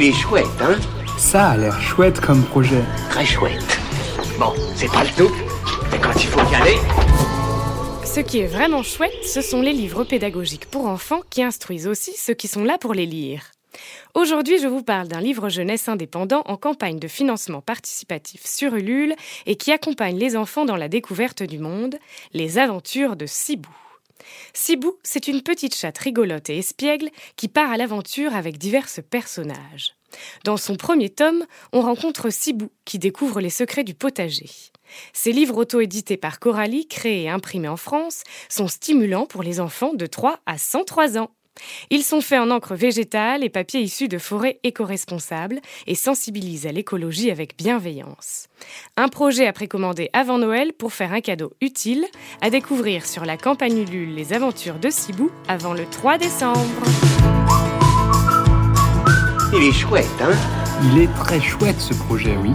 Il est chouette, hein Ça a l'air chouette comme projet. Très chouette. Bon, c'est pas le tout, mais quand il faut y aller... Ce qui est vraiment chouette, ce sont les livres pédagogiques pour enfants qui instruisent aussi ceux qui sont là pour les lire. Aujourd'hui, je vous parle d'un livre jeunesse indépendant en campagne de financement participatif sur Ulule et qui accompagne les enfants dans la découverte du monde, Les aventures de Sibou. Sibou, c'est une petite chatte rigolote et espiègle qui part à l'aventure avec divers personnages. Dans son premier tome, on rencontre Sibou qui découvre les secrets du potager. Ces livres auto-édités par Coralie, créés et imprimés en France, sont stimulants pour les enfants de 3 à 103 ans. Ils sont faits en encre végétale et papier issu de forêts éco-responsables et sensibilisent à l'écologie avec bienveillance. Un projet à précommander avant Noël pour faire un cadeau utile à découvrir sur la campagne Ulule Les aventures de Sibou avant le 3 décembre. Il est chouette, hein? Il est très chouette ce projet, oui.